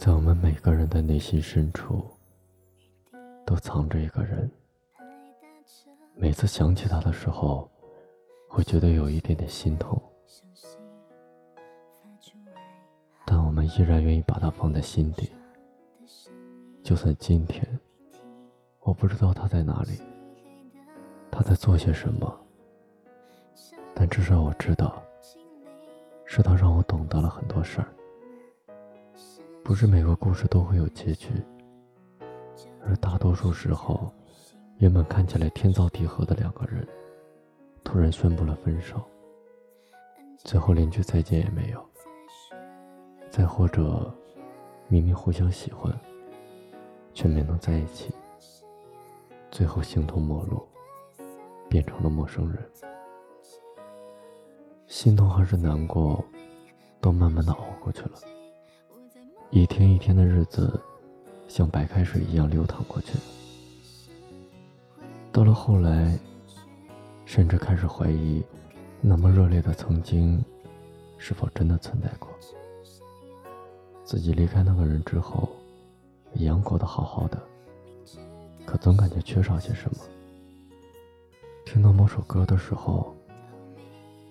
在我们每个人的内心深处，都藏着一个人。每次想起他的时候，会觉得有一点点心痛，但我们依然愿意把他放在心底。就算今天我不知道他在哪里，他在做些什么，但至少我知道，是他让我懂得了很多事儿。不是每个故事都会有结局，而大多数时候，原本看起来天造地合的两个人，突然宣布了分手，最后连句再见也没有。再或者，明明互相喜欢，却没能在一起，最后形同陌路，变成了陌生人。心痛还是难过，都慢慢的熬过去了。一天一天的日子，像白开水一样流淌过去。到了后来，甚至开始怀疑，那么热烈的曾经，是否真的存在过？自己离开那个人之后，一样过得好好的，可总感觉缺少些什么。听到某首歌的时候，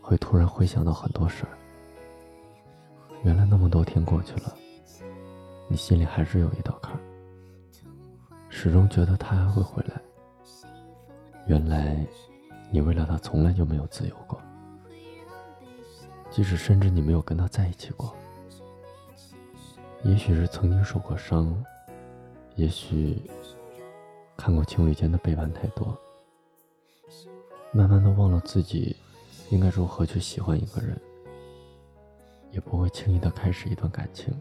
会突然回想到很多事儿。原来那么多天过去了。你心里还是有一道坎，始终觉得他还会回来。原来，你为了他从来就没有自由过，即使甚至你没有跟他在一起过。也许是曾经受过伤，也许看过情侣间的背叛太多，慢慢的忘了自己应该如何去喜欢一个人，也不会轻易的开始一段感情。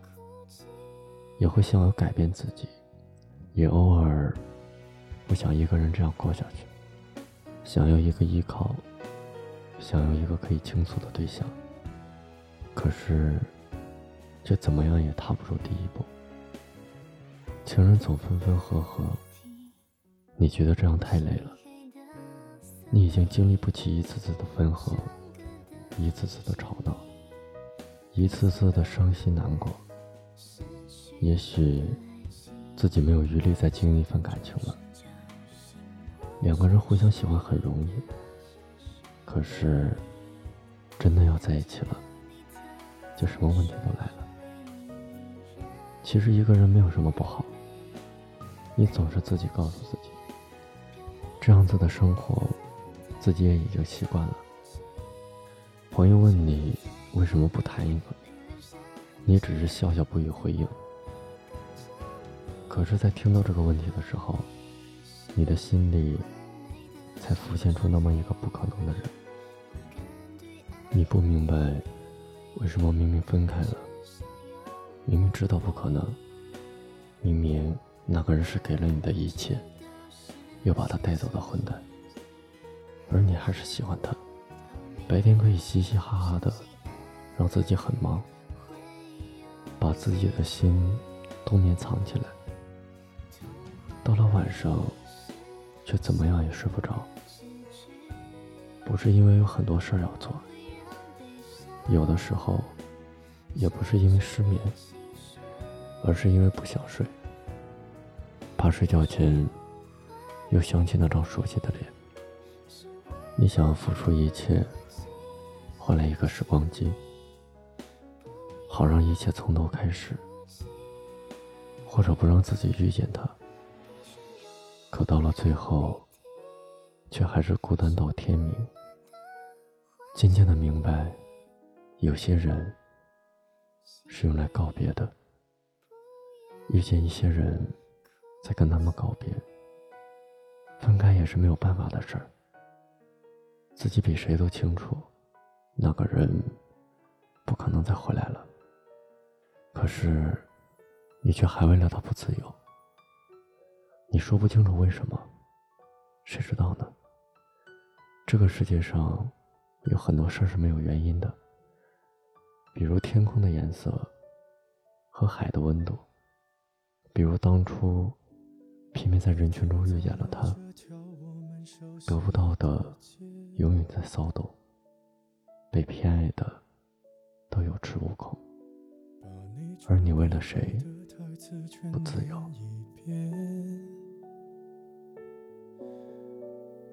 也会想要改变自己，也偶尔不想一个人这样过下去，想要一个依靠，想要一个可以倾诉的对象。可是，却怎么样也踏不出第一步。情人总分分合合，你觉得这样太累了？你已经经历不起一次次的分合，一次次的吵闹，一次次的伤心难过。也许自己没有余力再经营一份感情了。两个人互相喜欢很容易，可是真的要在一起了，就什么问题都来了。其实一个人没有什么不好，你总是自己告诉自己，这样子的生活自己也已经习惯了。朋友问你为什么不谈一个，你只是笑笑不予回应。可是，在听到这个问题的时候，你的心里才浮现出那么一个不可能的人。你不明白，为什么明明分开了，明明知道不可能，明明那个人是给了你的一切，又把他带走的混蛋，而你还是喜欢他。白天可以嘻嘻哈哈的，让自己很忙，把自己的心冬眠藏起来。到了晚上，却怎么样也睡不着。不是因为有很多事儿要做，有的时候，也不是因为失眠，而是因为不想睡。怕睡觉前，又想起那张熟悉的脸。你想要付出一切，换来一个时光机，好让一切从头开始，或者不让自己遇见他。可到了最后，却还是孤单到天明。渐渐的明白，有些人是用来告别的。遇见一些人，再跟他们告别，分开也是没有办法的事儿。自己比谁都清楚，那个人不可能再回来了。可是，你却还为了他不自由。你说不清楚为什么，谁知道呢？这个世界上有很多事是没有原因的，比如天空的颜色和海的温度，比如当初偏偏在人群中遇见了他，得不到的永远在骚动，被偏爱的都有恃无恐，而你为了谁不自由。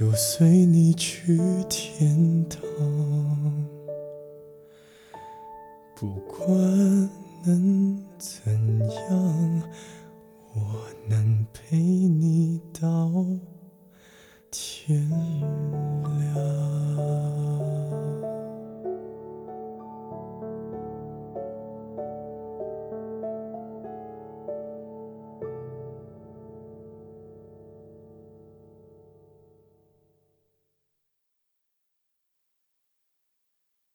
就随你去天堂，不管。